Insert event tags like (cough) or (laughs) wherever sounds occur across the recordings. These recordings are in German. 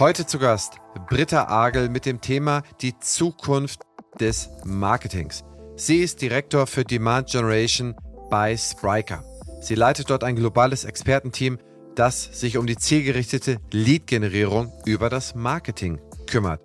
Heute zu Gast Britta Agel mit dem Thema die Zukunft des Marketings. Sie ist Direktor für Demand Generation bei Spriker. Sie leitet dort ein globales Expertenteam, das sich um die zielgerichtete Lead-Generierung über das Marketing kümmert.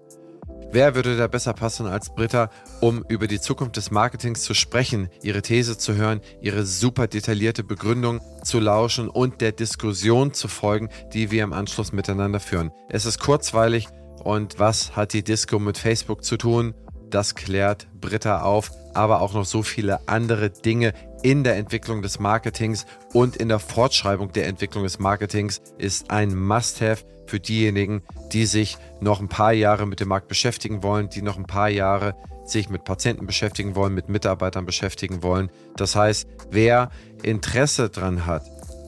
Wer würde da besser passen als Britta, um über die Zukunft des Marketings zu sprechen, ihre These zu hören, ihre super detaillierte Begründung zu lauschen und der Diskussion zu folgen, die wir im Anschluss miteinander führen. Es ist kurzweilig und was hat die Disco mit Facebook zu tun? Das klärt Britta auf, aber auch noch so viele andere Dinge in der Entwicklung des Marketings und in der Fortschreibung der Entwicklung des Marketings ist ein Must-Have für diejenigen, die sich noch ein paar Jahre mit dem Markt beschäftigen wollen, die noch ein paar Jahre sich mit Patienten beschäftigen wollen, mit Mitarbeitern beschäftigen wollen. Das heißt, wer Interesse daran hat,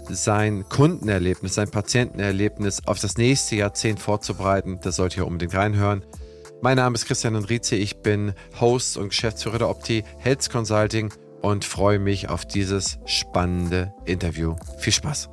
sein Kundenerlebnis, sein Patientenerlebnis auf das nächste Jahrzehnt vorzubereiten, der sollte hier unbedingt reinhören. Mein Name ist Christian Enrize, ich bin Host und Geschäftsführer der Opti Health Consulting und freue mich auf dieses spannende Interview. Viel Spaß!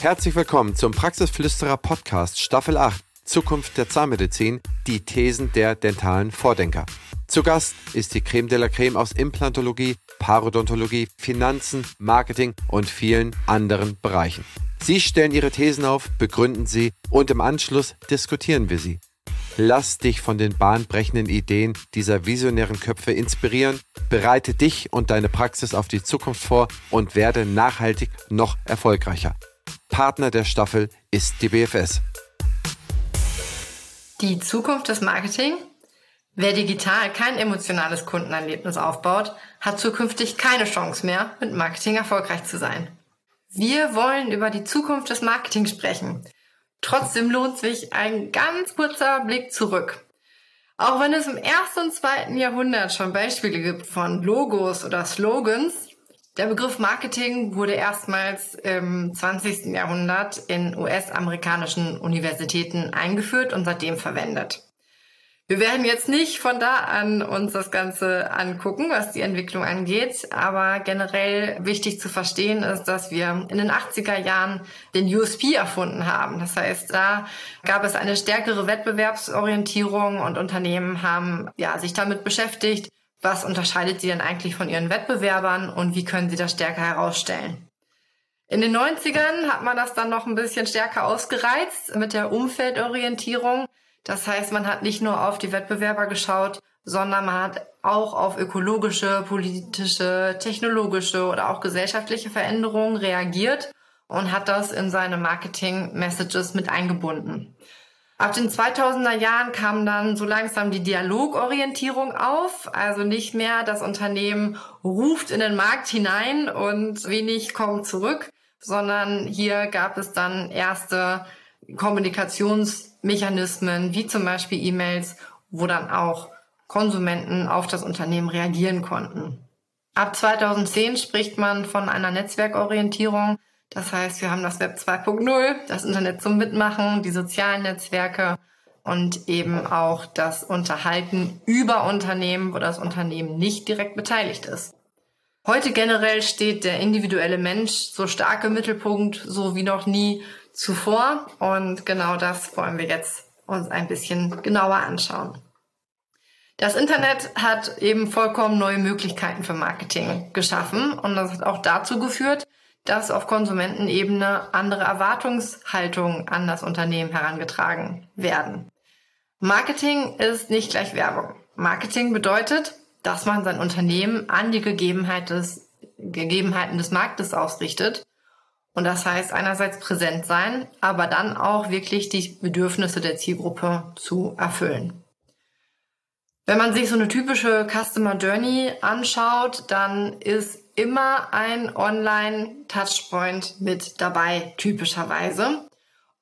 Herzlich willkommen zum Praxisflüsterer Podcast Staffel 8 Zukunft der Zahnmedizin, die Thesen der dentalen Vordenker. Zu Gast ist die Creme de la Creme aus Implantologie, Parodontologie, Finanzen, Marketing und vielen anderen Bereichen. Sie stellen ihre Thesen auf, begründen sie und im Anschluss diskutieren wir sie. Lass dich von den bahnbrechenden Ideen dieser visionären Köpfe inspirieren, bereite dich und deine Praxis auf die Zukunft vor und werde nachhaltig noch erfolgreicher. Partner der Staffel ist die BFS. Die Zukunft des Marketing? Wer digital kein emotionales Kundenerlebnis aufbaut, hat zukünftig keine Chance mehr, mit Marketing erfolgreich zu sein. Wir wollen über die Zukunft des Marketings sprechen. Trotzdem lohnt sich ein ganz kurzer Blick zurück. Auch wenn es im ersten und zweiten Jahrhundert schon Beispiele gibt von Logos oder Slogans, der Begriff Marketing wurde erstmals im 20. Jahrhundert in US-amerikanischen Universitäten eingeführt und seitdem verwendet. Wir werden jetzt nicht von da an uns das Ganze angucken, was die Entwicklung angeht, aber generell wichtig zu verstehen ist, dass wir in den 80er Jahren den USP erfunden haben. Das heißt, da gab es eine stärkere Wettbewerbsorientierung und Unternehmen haben ja, sich damit beschäftigt, was unterscheidet sie denn eigentlich von ihren Wettbewerbern und wie können sie das stärker herausstellen. In den 90ern hat man das dann noch ein bisschen stärker ausgereizt mit der Umfeldorientierung. Das heißt, man hat nicht nur auf die Wettbewerber geschaut, sondern man hat auch auf ökologische, politische, technologische oder auch gesellschaftliche Veränderungen reagiert und hat das in seine Marketing-Messages mit eingebunden. Ab den 2000er Jahren kam dann so langsam die Dialogorientierung auf, also nicht mehr das Unternehmen ruft in den Markt hinein und wenig kommt zurück, sondern hier gab es dann erste Kommunikationsmechanismen, wie zum Beispiel E-Mails, wo dann auch Konsumenten auf das Unternehmen reagieren konnten. Ab 2010 spricht man von einer Netzwerkorientierung. Das heißt, wir haben das Web 2.0, das Internet zum Mitmachen, die sozialen Netzwerke und eben auch das Unterhalten über Unternehmen, wo das Unternehmen nicht direkt beteiligt ist. Heute generell steht der individuelle Mensch so stark im Mittelpunkt, so wie noch nie zuvor. Und genau das wollen wir jetzt uns ein bisschen genauer anschauen. Das Internet hat eben vollkommen neue Möglichkeiten für Marketing geschaffen und das hat auch dazu geführt, dass auf Konsumentenebene andere Erwartungshaltungen an das Unternehmen herangetragen werden. Marketing ist nicht gleich Werbung. Marketing bedeutet, dass man sein Unternehmen an die Gegebenheit des, Gegebenheiten des Marktes ausrichtet und das heißt einerseits präsent sein, aber dann auch wirklich die Bedürfnisse der Zielgruppe zu erfüllen. Wenn man sich so eine typische Customer Journey anschaut, dann ist immer ein Online-Touchpoint mit dabei, typischerweise.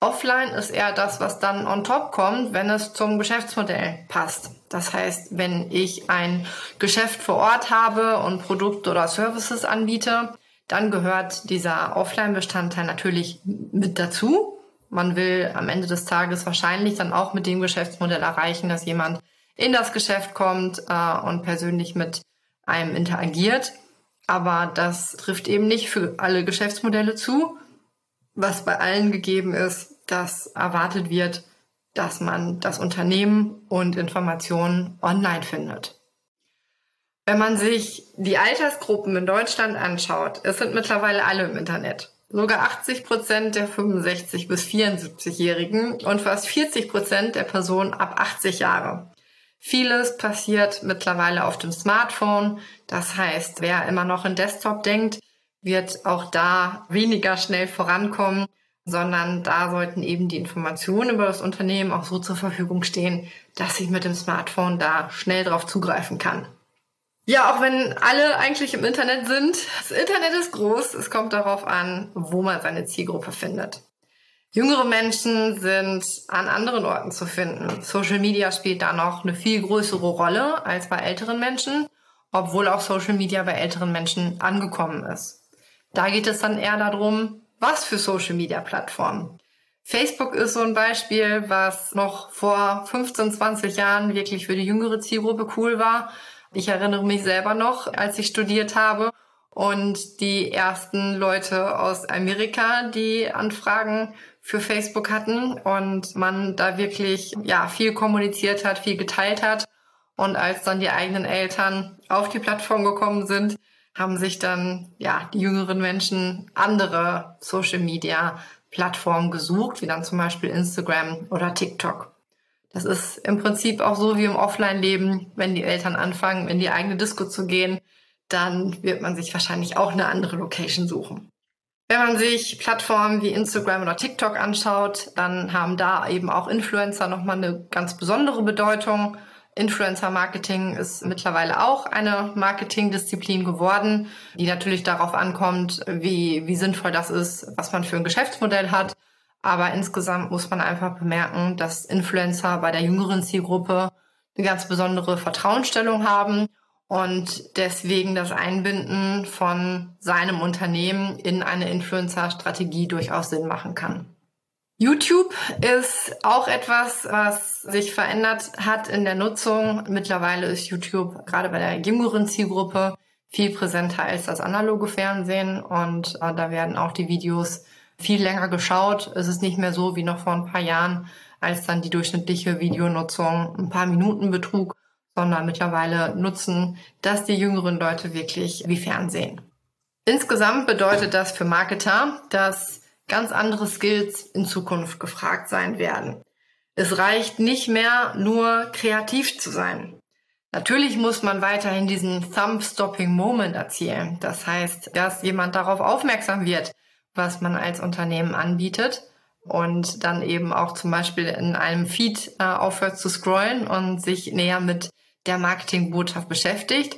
Offline ist eher das, was dann on top kommt, wenn es zum Geschäftsmodell passt. Das heißt, wenn ich ein Geschäft vor Ort habe und Produkte oder Services anbiete, dann gehört dieser Offline-Bestandteil natürlich mit dazu. Man will am Ende des Tages wahrscheinlich dann auch mit dem Geschäftsmodell erreichen, dass jemand in das Geschäft kommt äh, und persönlich mit einem interagiert. Aber das trifft eben nicht für alle Geschäftsmodelle zu. was bei allen gegeben ist, dass erwartet wird, dass man das Unternehmen und Informationen online findet. Wenn man sich die Altersgruppen in Deutschland anschaut, es sind mittlerweile alle im Internet. Sogar 80 Prozent der 65 bis 74-Jährigen und fast 40 Prozent der Personen ab 80 Jahre. Vieles passiert mittlerweile auf dem Smartphone. Das heißt, wer immer noch in Desktop denkt, wird auch da weniger schnell vorankommen, sondern da sollten eben die Informationen über das Unternehmen auch so zur Verfügung stehen, dass ich mit dem Smartphone da schnell drauf zugreifen kann. Ja, auch wenn alle eigentlich im Internet sind, das Internet ist groß, es kommt darauf an, wo man seine Zielgruppe findet. Jüngere Menschen sind an anderen Orten zu finden. Social Media spielt da noch eine viel größere Rolle als bei älteren Menschen, obwohl auch Social Media bei älteren Menschen angekommen ist. Da geht es dann eher darum, was für Social Media Plattformen. Facebook ist so ein Beispiel, was noch vor 15, 20 Jahren wirklich für die jüngere Zielgruppe cool war. Ich erinnere mich selber noch, als ich studiert habe und die ersten Leute aus Amerika, die Anfragen für Facebook hatten und man da wirklich ja viel kommuniziert hat, viel geteilt hat und als dann die eigenen Eltern auf die Plattform gekommen sind, haben sich dann ja die jüngeren Menschen andere Social Media Plattformen gesucht, wie dann zum Beispiel Instagram oder TikTok. Das ist im Prinzip auch so wie im Offline-Leben, wenn die Eltern anfangen, in die eigene Disco zu gehen, dann wird man sich wahrscheinlich auch eine andere Location suchen. Wenn man sich Plattformen wie Instagram oder TikTok anschaut, dann haben da eben auch Influencer nochmal eine ganz besondere Bedeutung. Influencer-Marketing ist mittlerweile auch eine Marketingdisziplin geworden, die natürlich darauf ankommt, wie, wie sinnvoll das ist, was man für ein Geschäftsmodell hat. Aber insgesamt muss man einfach bemerken, dass Influencer bei der jüngeren Zielgruppe eine ganz besondere Vertrauensstellung haben und deswegen das Einbinden von seinem Unternehmen in eine Influencer-Strategie durchaus Sinn machen kann. YouTube ist auch etwas, was sich verändert hat in der Nutzung. Mittlerweile ist YouTube gerade bei der jüngeren Zielgruppe viel präsenter als das analoge Fernsehen und äh, da werden auch die Videos viel länger geschaut. Es ist nicht mehr so wie noch vor ein paar Jahren, als dann die durchschnittliche Videonutzung ein paar Minuten betrug, sondern mittlerweile nutzen das die jüngeren Leute wirklich wie Fernsehen. Insgesamt bedeutet das für Marketer, dass ganz andere Skills in Zukunft gefragt sein werden. Es reicht nicht mehr nur kreativ zu sein. Natürlich muss man weiterhin diesen Thumb-Stopping Moment erzielen. Das heißt, dass jemand darauf aufmerksam wird, was man als Unternehmen anbietet und dann eben auch zum Beispiel in einem Feed äh, aufhört zu scrollen und sich näher mit der Marketingbotschaft beschäftigt.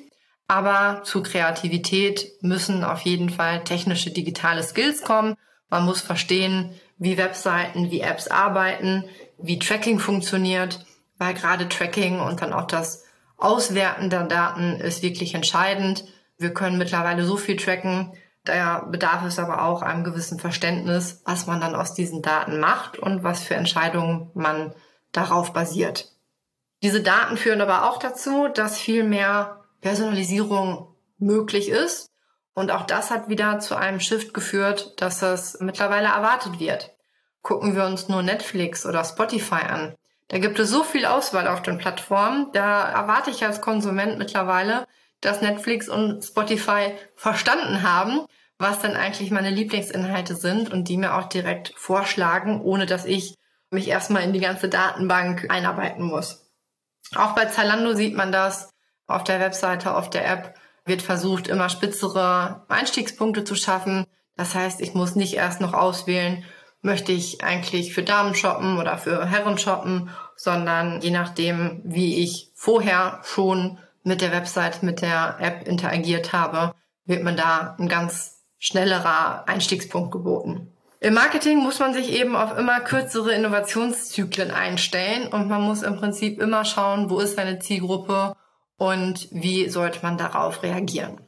Aber zu Kreativität müssen auf jeden Fall technische digitale Skills kommen man muss verstehen, wie Webseiten, wie Apps arbeiten, wie Tracking funktioniert, weil gerade Tracking und dann auch das Auswerten der Daten ist wirklich entscheidend. Wir können mittlerweile so viel tracken, da bedarf es aber auch einem gewissen Verständnis, was man dann aus diesen Daten macht und was für Entscheidungen man darauf basiert. Diese Daten führen aber auch dazu, dass viel mehr Personalisierung möglich ist und auch das hat wieder zu einem Shift geführt, dass es mittlerweile erwartet wird. Gucken wir uns nur Netflix oder Spotify an. Da gibt es so viel Auswahl auf den Plattformen. Da erwarte ich als Konsument mittlerweile, dass Netflix und Spotify verstanden haben, was denn eigentlich meine Lieblingsinhalte sind und die mir auch direkt vorschlagen, ohne dass ich mich erstmal in die ganze Datenbank einarbeiten muss. Auch bei Zalando sieht man das auf der Webseite, auf der App wird versucht, immer spitzere Einstiegspunkte zu schaffen. Das heißt, ich muss nicht erst noch auswählen, möchte ich eigentlich für Damen shoppen oder für Herren shoppen, sondern je nachdem, wie ich vorher schon mit der Website, mit der App interagiert habe, wird mir da ein ganz schnellerer Einstiegspunkt geboten. Im Marketing muss man sich eben auf immer kürzere Innovationszyklen einstellen und man muss im Prinzip immer schauen, wo ist seine Zielgruppe und wie sollte man darauf reagieren.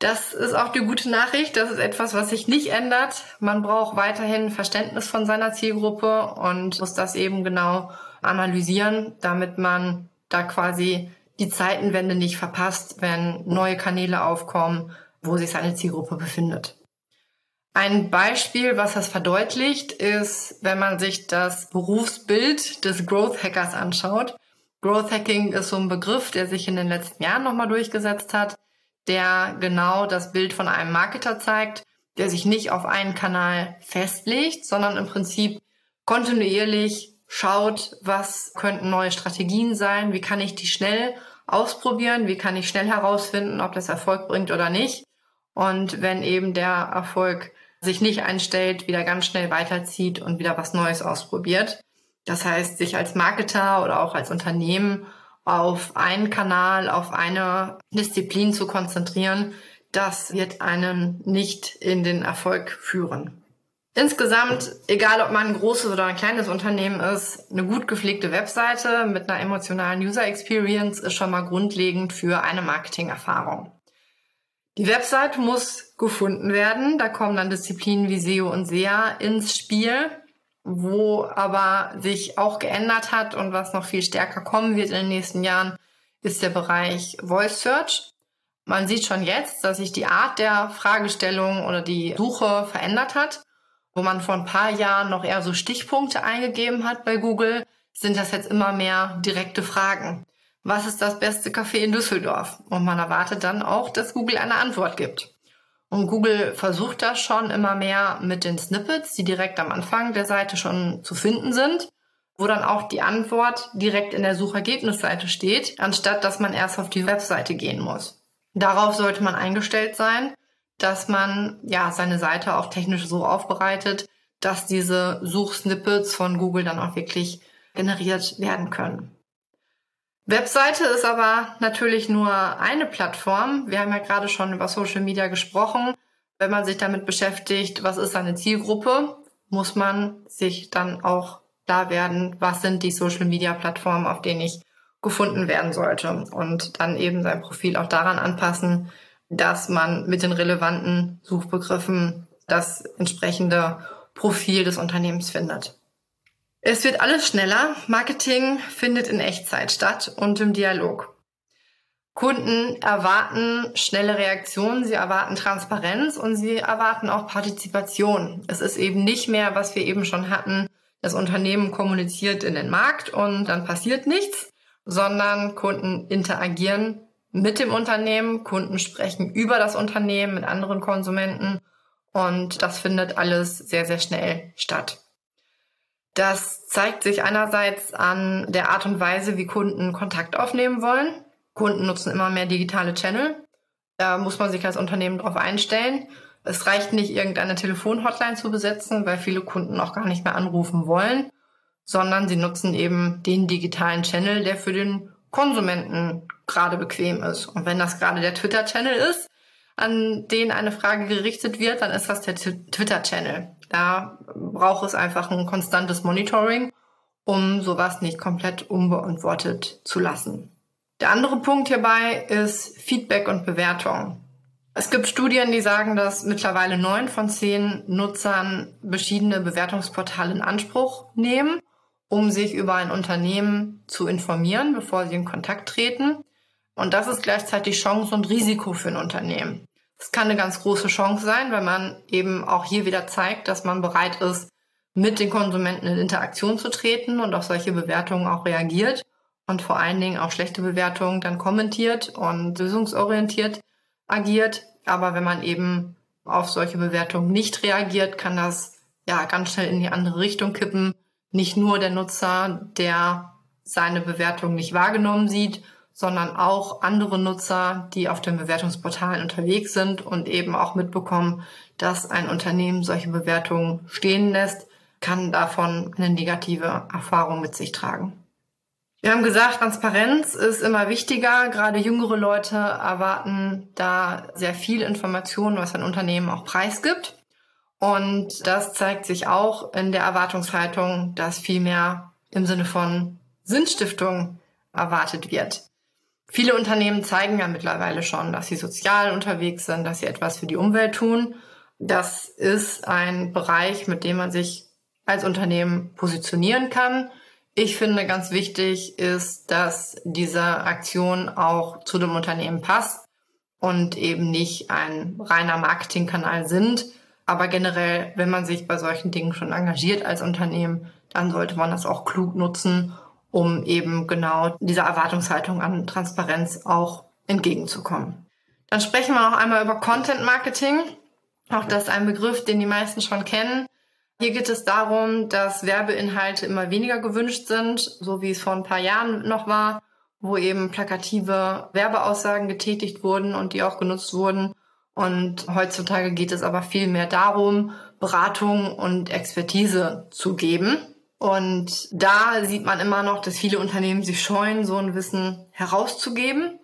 Das ist auch die gute Nachricht. Das ist etwas, was sich nicht ändert. Man braucht weiterhin Verständnis von seiner Zielgruppe und muss das eben genau analysieren, damit man da quasi die Zeitenwende nicht verpasst, wenn neue Kanäle aufkommen, wo sich seine Zielgruppe befindet. Ein Beispiel, was das verdeutlicht, ist, wenn man sich das Berufsbild des Growth Hackers anschaut. Growth Hacking ist so ein Begriff, der sich in den letzten Jahren nochmal durchgesetzt hat, der genau das Bild von einem Marketer zeigt, der sich nicht auf einen Kanal festlegt, sondern im Prinzip kontinuierlich schaut, was könnten neue Strategien sein, wie kann ich die schnell ausprobieren, wie kann ich schnell herausfinden, ob das Erfolg bringt oder nicht. Und wenn eben der Erfolg sich nicht einstellt, wieder ganz schnell weiterzieht und wieder was Neues ausprobiert. Das heißt, sich als Marketer oder auch als Unternehmen auf einen Kanal, auf eine Disziplin zu konzentrieren, das wird einen nicht in den Erfolg führen. Insgesamt, egal ob man ein großes oder ein kleines Unternehmen ist, eine gut gepflegte Webseite mit einer emotionalen User Experience ist schon mal grundlegend für eine Marketingerfahrung. Die Webseite muss gefunden werden. Da kommen dann Disziplinen wie SEO und SEA ins Spiel, wo aber sich auch geändert hat und was noch viel stärker kommen wird in den nächsten Jahren, ist der Bereich Voice Search. Man sieht schon jetzt, dass sich die Art der Fragestellung oder die Suche verändert hat. Wo man vor ein paar Jahren noch eher so Stichpunkte eingegeben hat bei Google, sind das jetzt immer mehr direkte Fragen was ist das beste Café in Düsseldorf? Und man erwartet dann auch, dass Google eine Antwort gibt. Und Google versucht das schon immer mehr mit den Snippets, die direkt am Anfang der Seite schon zu finden sind, wo dann auch die Antwort direkt in der Suchergebnisseite steht, anstatt dass man erst auf die Webseite gehen muss. Darauf sollte man eingestellt sein, dass man ja seine Seite auch technisch so aufbereitet, dass diese Suchsnippets von Google dann auch wirklich generiert werden können. Webseite ist aber natürlich nur eine Plattform. Wir haben ja gerade schon über Social Media gesprochen. Wenn man sich damit beschäftigt, was ist eine Zielgruppe, muss man sich dann auch da werden, was sind die Social Media Plattformen, auf denen ich gefunden werden sollte und dann eben sein Profil auch daran anpassen, dass man mit den relevanten Suchbegriffen das entsprechende Profil des Unternehmens findet. Es wird alles schneller. Marketing findet in Echtzeit statt und im Dialog. Kunden erwarten schnelle Reaktionen, sie erwarten Transparenz und sie erwarten auch Partizipation. Es ist eben nicht mehr, was wir eben schon hatten, das Unternehmen kommuniziert in den Markt und dann passiert nichts, sondern Kunden interagieren mit dem Unternehmen, Kunden sprechen über das Unternehmen mit anderen Konsumenten und das findet alles sehr, sehr schnell statt. Das zeigt sich einerseits an der Art und Weise, wie Kunden Kontakt aufnehmen wollen. Kunden nutzen immer mehr digitale Channel. Da muss man sich als Unternehmen darauf einstellen. Es reicht nicht, irgendeine Telefonhotline zu besetzen, weil viele Kunden auch gar nicht mehr anrufen wollen, sondern sie nutzen eben den digitalen Channel, der für den Konsumenten gerade bequem ist. Und wenn das gerade der Twitter-Channel ist, an den eine Frage gerichtet wird, dann ist das der Twitter-Channel. Da braucht es einfach ein konstantes Monitoring, um sowas nicht komplett unbeantwortet zu lassen. Der andere Punkt hierbei ist Feedback und Bewertung. Es gibt Studien, die sagen, dass mittlerweile neun von zehn Nutzern verschiedene Bewertungsportale in Anspruch nehmen, um sich über ein Unternehmen zu informieren, bevor sie in Kontakt treten. Und das ist gleichzeitig Chance und Risiko für ein Unternehmen. Es kann eine ganz große Chance sein, weil man eben auch hier wieder zeigt, dass man bereit ist, mit den Konsumenten in Interaktion zu treten und auf solche Bewertungen auch reagiert und vor allen Dingen auch schlechte Bewertungen dann kommentiert und lösungsorientiert agiert. Aber wenn man eben auf solche Bewertungen nicht reagiert, kann das ja ganz schnell in die andere Richtung kippen. Nicht nur der Nutzer, der seine Bewertung nicht wahrgenommen sieht, sondern auch andere Nutzer, die auf den Bewertungsportalen unterwegs sind und eben auch mitbekommen, dass ein Unternehmen solche Bewertungen stehen lässt, kann davon eine negative Erfahrung mit sich tragen. Wir haben gesagt, Transparenz ist immer wichtiger. Gerade jüngere Leute erwarten da sehr viel Information, was ein Unternehmen auch preisgibt. Und das zeigt sich auch in der Erwartungshaltung, dass viel mehr im Sinne von Sinnstiftung erwartet wird. Viele Unternehmen zeigen ja mittlerweile schon, dass sie sozial unterwegs sind, dass sie etwas für die Umwelt tun. Das ist ein Bereich, mit dem man sich als Unternehmen positionieren kann. Ich finde ganz wichtig ist, dass diese Aktion auch zu dem Unternehmen passt und eben nicht ein reiner Marketingkanal sind, Aber generell, wenn man sich bei solchen Dingen schon engagiert als Unternehmen, dann sollte man das auch klug nutzen, um eben genau dieser Erwartungshaltung an Transparenz auch entgegenzukommen. Dann sprechen wir noch einmal über Content Marketing. Auch das ist ein Begriff, den die meisten schon kennen. Hier geht es darum, dass Werbeinhalte immer weniger gewünscht sind, so wie es vor ein paar Jahren noch war, wo eben plakative Werbeaussagen getätigt wurden und die auch genutzt wurden. Und heutzutage geht es aber viel mehr darum, Beratung und Expertise zu geben. Und da sieht man immer noch, dass viele Unternehmen sich scheuen, so ein Wissen herauszugeben,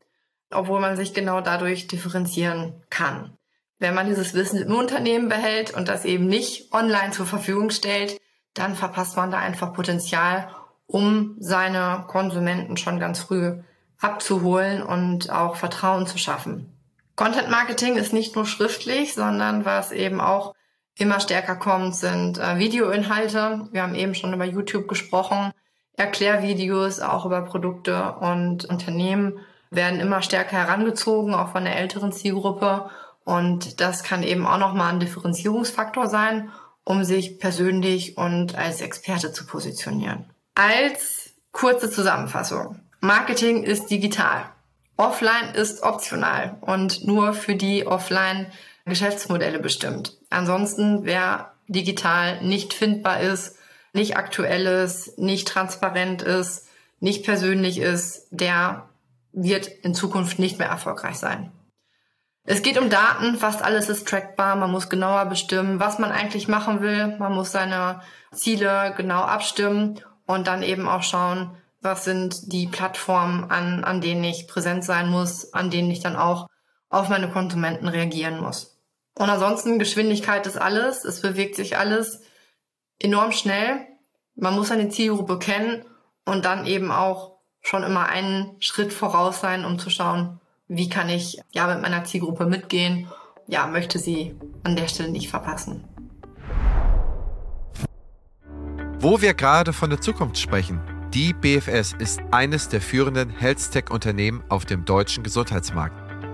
obwohl man sich genau dadurch differenzieren kann. Wenn man dieses Wissen im Unternehmen behält und das eben nicht online zur Verfügung stellt, dann verpasst man da einfach Potenzial, um seine Konsumenten schon ganz früh abzuholen und auch Vertrauen zu schaffen. Content Marketing ist nicht nur schriftlich, sondern was eben auch immer stärker kommt, sind äh, Videoinhalte. Wir haben eben schon über YouTube gesprochen. Erklärvideos auch über Produkte und Unternehmen werden immer stärker herangezogen, auch von der älteren Zielgruppe. Und das kann eben auch nochmal ein Differenzierungsfaktor sein, um sich persönlich und als Experte zu positionieren. Als kurze Zusammenfassung. Marketing ist digital. Offline ist optional und nur für die Offline Geschäftsmodelle bestimmt. Ansonsten, wer digital nicht findbar ist, nicht aktuell ist, nicht transparent ist, nicht persönlich ist, der wird in Zukunft nicht mehr erfolgreich sein. Es geht um Daten, fast alles ist trackbar, man muss genauer bestimmen, was man eigentlich machen will, man muss seine Ziele genau abstimmen und dann eben auch schauen, was sind die Plattformen, an, an denen ich präsent sein muss, an denen ich dann auch auf meine Konsumenten reagieren muss. Und ansonsten Geschwindigkeit ist alles, es bewegt sich alles enorm schnell. Man muss seine Zielgruppe kennen und dann eben auch schon immer einen Schritt voraus sein, um zu schauen, wie kann ich ja mit meiner Zielgruppe mitgehen, ja, möchte sie an der Stelle nicht verpassen. Wo wir gerade von der Zukunft sprechen, die BFS ist eines der führenden Health Tech Unternehmen auf dem deutschen Gesundheitsmarkt.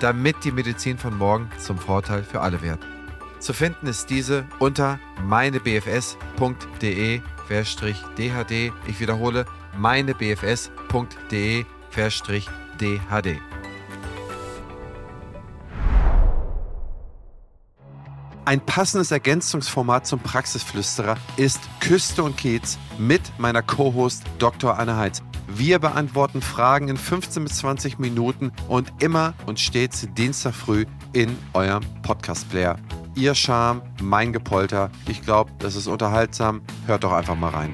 damit die Medizin von morgen zum Vorteil für alle wird. Zu finden ist diese unter meinebfs.de-dhd. Ich wiederhole, meinebfs.de dhd. Ein passendes Ergänzungsformat zum Praxisflüsterer ist Küste und Kiez mit meiner Co-Host Dr. Anne Heitz. Wir beantworten Fragen in 15 bis 20 Minuten und immer und stets Dienstag früh in eurem Podcast-Player. Ihr Charme, mein Gepolter. Ich glaube, das ist unterhaltsam. Hört doch einfach mal rein.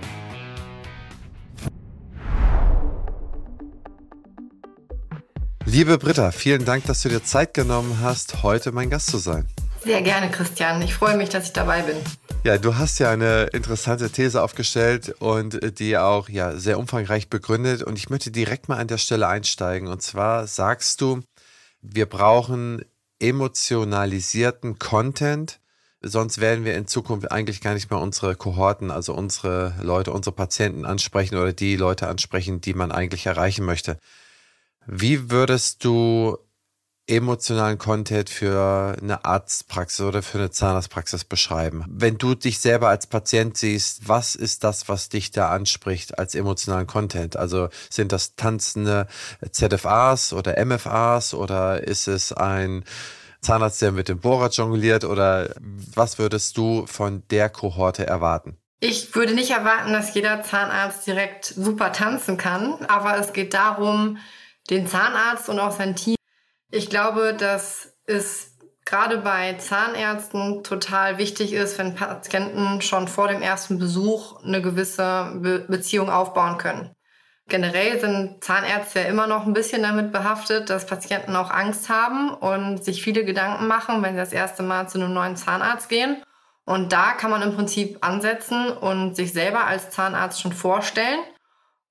Liebe Britta, vielen Dank, dass du dir Zeit genommen hast, heute mein Gast zu sein. Sehr gerne, Christian. Ich freue mich, dass ich dabei bin. Ja, du hast ja eine interessante These aufgestellt und die auch ja sehr umfangreich begründet. Und ich möchte direkt mal an der Stelle einsteigen. Und zwar sagst du, wir brauchen emotionalisierten Content. Sonst werden wir in Zukunft eigentlich gar nicht mehr unsere Kohorten, also unsere Leute, unsere Patienten ansprechen oder die Leute ansprechen, die man eigentlich erreichen möchte. Wie würdest du emotionalen Content für eine Arztpraxis oder für eine Zahnarztpraxis beschreiben? Wenn du dich selber als Patient siehst, was ist das, was dich da anspricht als emotionalen Content? Also sind das tanzende ZFAs oder MFAs oder ist es ein Zahnarzt, der mit dem Bohrer jongliert oder was würdest du von der Kohorte erwarten? Ich würde nicht erwarten, dass jeder Zahnarzt direkt super tanzen kann, aber es geht darum, den Zahnarzt und auch sein Team. Ich glaube, dass es gerade bei Zahnärzten total wichtig ist, wenn Patienten schon vor dem ersten Besuch eine gewisse Be Beziehung aufbauen können. Generell sind Zahnärzte ja immer noch ein bisschen damit behaftet, dass Patienten auch Angst haben und sich viele Gedanken machen, wenn sie das erste Mal zu einem neuen Zahnarzt gehen. Und da kann man im Prinzip ansetzen und sich selber als Zahnarzt schon vorstellen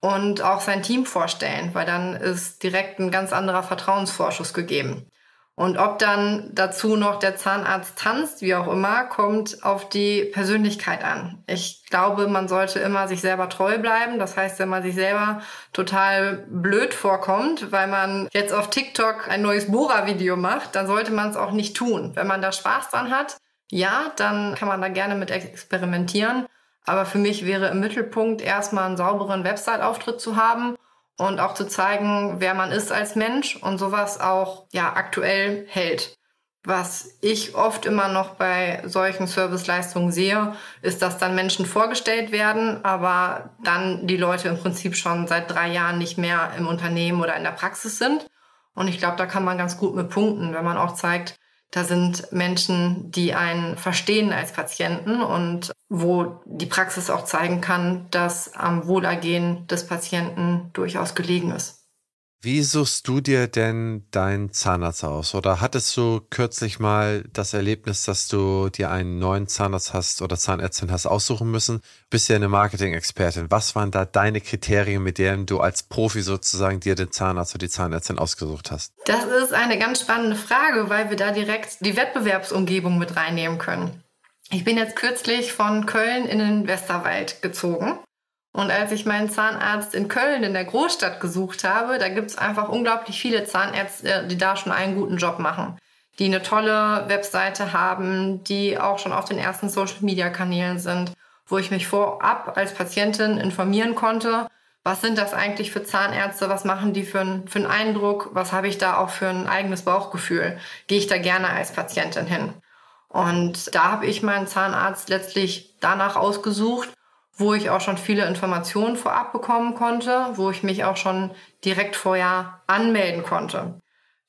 und auch sein Team vorstellen, weil dann ist direkt ein ganz anderer Vertrauensvorschuss gegeben. Und ob dann dazu noch der Zahnarzt tanzt, wie auch immer, kommt auf die Persönlichkeit an. Ich glaube, man sollte immer sich selber treu bleiben. Das heißt, wenn man sich selber total blöd vorkommt, weil man jetzt auf TikTok ein neues Bohrer-Video macht, dann sollte man es auch nicht tun. Wenn man da Spaß dran hat, ja, dann kann man da gerne mit experimentieren. Aber für mich wäre im Mittelpunkt erstmal einen sauberen Website-Auftritt zu haben und auch zu zeigen, wer man ist als Mensch und sowas auch ja aktuell hält. Was ich oft immer noch bei solchen Serviceleistungen sehe, ist, dass dann Menschen vorgestellt werden, aber dann die Leute im Prinzip schon seit drei Jahren nicht mehr im Unternehmen oder in der Praxis sind. Und ich glaube, da kann man ganz gut mit punkten, wenn man auch zeigt, da sind Menschen, die einen verstehen als Patienten und wo die Praxis auch zeigen kann, dass am Wohlergehen des Patienten durchaus gelegen ist. Wie suchst du dir denn deinen Zahnarzt aus? Oder hattest du kürzlich mal das Erlebnis, dass du dir einen neuen Zahnarzt hast oder Zahnärztin hast aussuchen müssen? Bist ja eine Marketing-Expertin. Was waren da deine Kriterien, mit denen du als Profi sozusagen dir den Zahnarzt oder die Zahnärztin ausgesucht hast? Das ist eine ganz spannende Frage, weil wir da direkt die Wettbewerbsumgebung mit reinnehmen können. Ich bin jetzt kürzlich von Köln in den Westerwald gezogen und als ich meinen Zahnarzt in Köln in der Großstadt gesucht habe, da gibt es einfach unglaublich viele Zahnärzte, die da schon einen guten Job machen. Die eine tolle Webseite haben, die auch schon auf den ersten Social-Media-Kanälen sind, wo ich mich vorab als Patientin informieren konnte, was sind das eigentlich für Zahnärzte, was machen die für, für einen Eindruck, was habe ich da auch für ein eigenes Bauchgefühl, gehe ich da gerne als Patientin hin. Und da habe ich meinen Zahnarzt letztlich danach ausgesucht wo ich auch schon viele Informationen vorab bekommen konnte, wo ich mich auch schon direkt vorher anmelden konnte.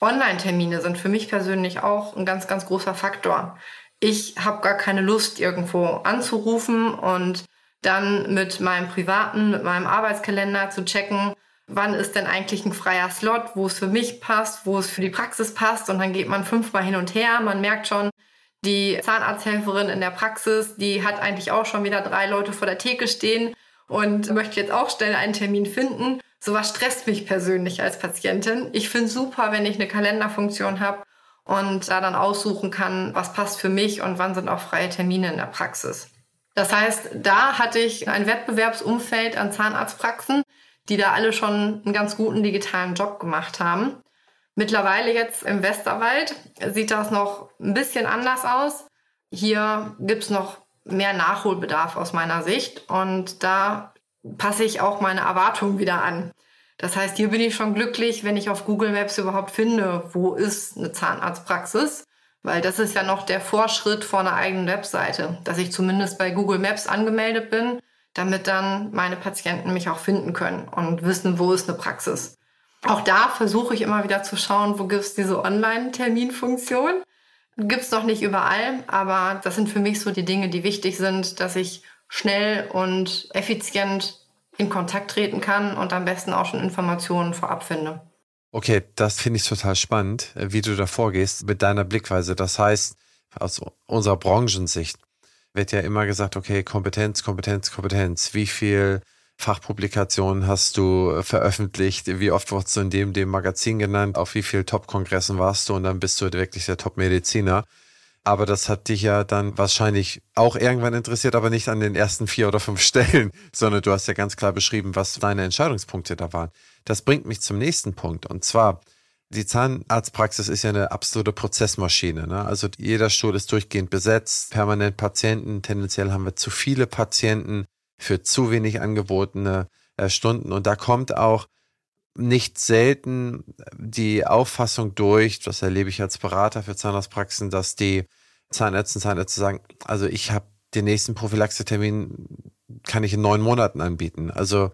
Online-Termine sind für mich persönlich auch ein ganz, ganz großer Faktor. Ich habe gar keine Lust, irgendwo anzurufen und dann mit meinem privaten, mit meinem Arbeitskalender zu checken, wann ist denn eigentlich ein freier Slot, wo es für mich passt, wo es für die Praxis passt. Und dann geht man fünfmal hin und her. Man merkt schon, die Zahnarzthelferin in der Praxis, die hat eigentlich auch schon wieder drei Leute vor der Theke stehen und möchte jetzt auch schnell einen Termin finden. Sowas stresst mich persönlich als Patientin. Ich finde super, wenn ich eine Kalenderfunktion habe und da dann aussuchen kann, was passt für mich und wann sind auch freie Termine in der Praxis. Das heißt, da hatte ich ein Wettbewerbsumfeld an Zahnarztpraxen, die da alle schon einen ganz guten digitalen Job gemacht haben. Mittlerweile jetzt im Westerwald sieht das noch ein bisschen anders aus. Hier gibt's noch mehr Nachholbedarf aus meiner Sicht und da passe ich auch meine Erwartungen wieder an. Das heißt, hier bin ich schon glücklich, wenn ich auf Google Maps überhaupt finde, wo ist eine Zahnarztpraxis, weil das ist ja noch der Vorschritt vor einer eigenen Webseite, dass ich zumindest bei Google Maps angemeldet bin, damit dann meine Patienten mich auch finden können und wissen, wo ist eine Praxis. Auch da versuche ich immer wieder zu schauen, wo gibt es diese Online-Terminfunktion. Gibt es noch nicht überall, aber das sind für mich so die Dinge, die wichtig sind, dass ich schnell und effizient in Kontakt treten kann und am besten auch schon Informationen vorab finde. Okay, das finde ich total spannend, wie du da vorgehst mit deiner Blickweise. Das heißt, aus unserer Branchensicht wird ja immer gesagt, okay, Kompetenz, Kompetenz, Kompetenz. Wie viel Fachpublikationen hast du äh, veröffentlicht? Wie oft wurdest du in dem, dem Magazin genannt? Auf wie vielen Top-Kongressen warst du? Und dann bist du wirklich der Top-Mediziner. Aber das hat dich ja dann wahrscheinlich auch irgendwann interessiert, aber nicht an den ersten vier oder fünf (laughs) Stellen, sondern du hast ja ganz klar beschrieben, was deine Entscheidungspunkte da waren. Das bringt mich zum nächsten Punkt. Und zwar, die Zahnarztpraxis ist ja eine absolute Prozessmaschine. Ne? Also jeder Stuhl ist durchgehend besetzt, permanent Patienten. Tendenziell haben wir zu viele Patienten für zu wenig angebotene äh, Stunden. Und da kommt auch nicht selten die Auffassung durch, das erlebe ich als Berater für Zahnarztpraxen, dass die Zahnärzte und Zahnärzte sagen, also ich habe den nächsten Prophylaxetermin kann ich in neun Monaten anbieten. Also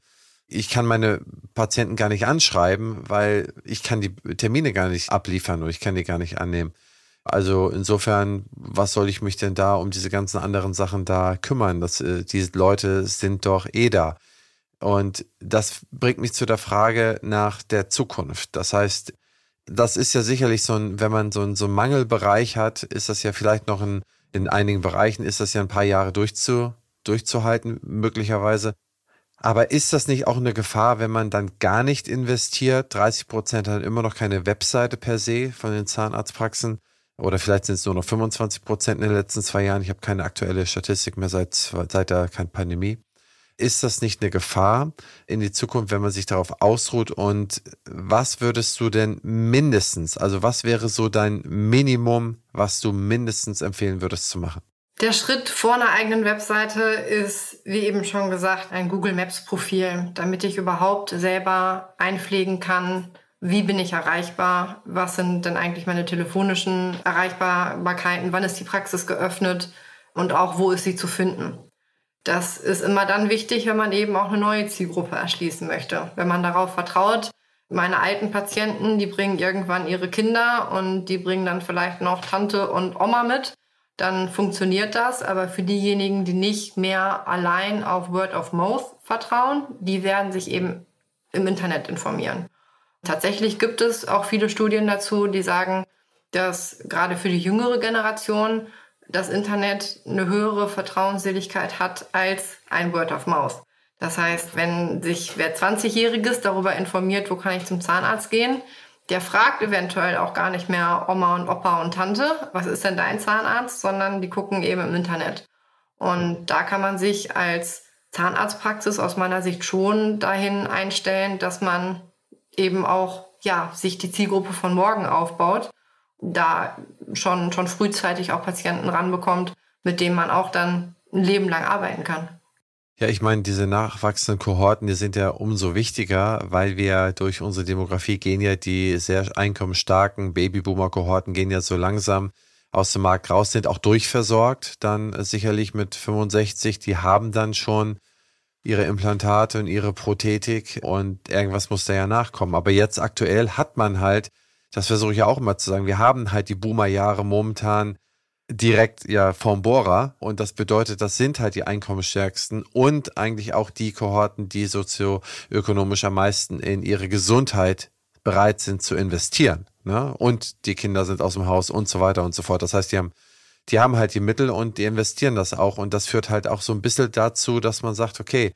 ich kann meine Patienten gar nicht anschreiben, weil ich kann die Termine gar nicht abliefern oder ich kann die gar nicht annehmen. Also insofern, was soll ich mich denn da um diese ganzen anderen Sachen da kümmern? Das, äh, diese Leute sind doch eh da. Und das bringt mich zu der Frage nach der Zukunft. Das heißt, das ist ja sicherlich so ein, wenn man so, ein, so einen Mangelbereich hat, ist das ja vielleicht noch ein In einigen Bereichen ist das ja ein paar Jahre durchzu, durchzuhalten, möglicherweise. Aber ist das nicht auch eine Gefahr, wenn man dann gar nicht investiert? 30 Prozent haben immer noch keine Webseite per se von den Zahnarztpraxen. Oder vielleicht sind es nur noch 25 Prozent in den letzten zwei Jahren. Ich habe keine aktuelle Statistik mehr seit, seit der Pandemie. Ist das nicht eine Gefahr in die Zukunft, wenn man sich darauf ausruht? Und was würdest du denn mindestens, also was wäre so dein Minimum, was du mindestens empfehlen würdest zu machen? Der Schritt vor einer eigenen Webseite ist, wie eben schon gesagt, ein Google Maps Profil, damit ich überhaupt selber einpflegen kann, wie bin ich erreichbar, was sind denn eigentlich meine telefonischen Erreichbarkeiten, wann ist die Praxis geöffnet und auch wo ist sie zu finden. Das ist immer dann wichtig, wenn man eben auch eine neue Zielgruppe erschließen möchte. Wenn man darauf vertraut, meine alten Patienten, die bringen irgendwann ihre Kinder und die bringen dann vielleicht noch Tante und Oma mit, dann funktioniert das. Aber für diejenigen, die nicht mehr allein auf Word of Mouth vertrauen, die werden sich eben im Internet informieren. Tatsächlich gibt es auch viele Studien dazu, die sagen, dass gerade für die jüngere Generation das Internet eine höhere Vertrauensseligkeit hat als ein Word of Mouth. Das heißt, wenn sich wer 20-Jähriges darüber informiert, wo kann ich zum Zahnarzt gehen, der fragt eventuell auch gar nicht mehr Oma und Opa und Tante, was ist denn dein Zahnarzt, sondern die gucken eben im Internet. Und da kann man sich als Zahnarztpraxis aus meiner Sicht schon dahin einstellen, dass man eben auch ja, sich die Zielgruppe von morgen aufbaut da schon, schon frühzeitig auch Patienten ranbekommt, mit denen man auch dann ein Leben lang arbeiten kann. Ja, ich meine, diese nachwachsenden Kohorten, die sind ja umso wichtiger, weil wir durch unsere Demografie gehen ja die sehr einkommensstarken Babyboomer-Kohorten gehen ja so langsam aus dem Markt raus, sind auch durchversorgt, dann sicherlich mit 65, die haben dann schon ihre Implantate und ihre Prothetik und irgendwas muss da ja nachkommen. Aber jetzt aktuell hat man halt das versuche ich ja auch immer zu sagen, wir haben halt die Boomer-Jahre momentan direkt ja vom Bohrer und das bedeutet, das sind halt die einkommensstärksten und eigentlich auch die Kohorten, die sozioökonomisch am meisten in ihre Gesundheit bereit sind zu investieren. Ne? Und die Kinder sind aus dem Haus und so weiter und so fort. Das heißt, die haben, die haben halt die Mittel und die investieren das auch und das führt halt auch so ein bisschen dazu, dass man sagt, okay,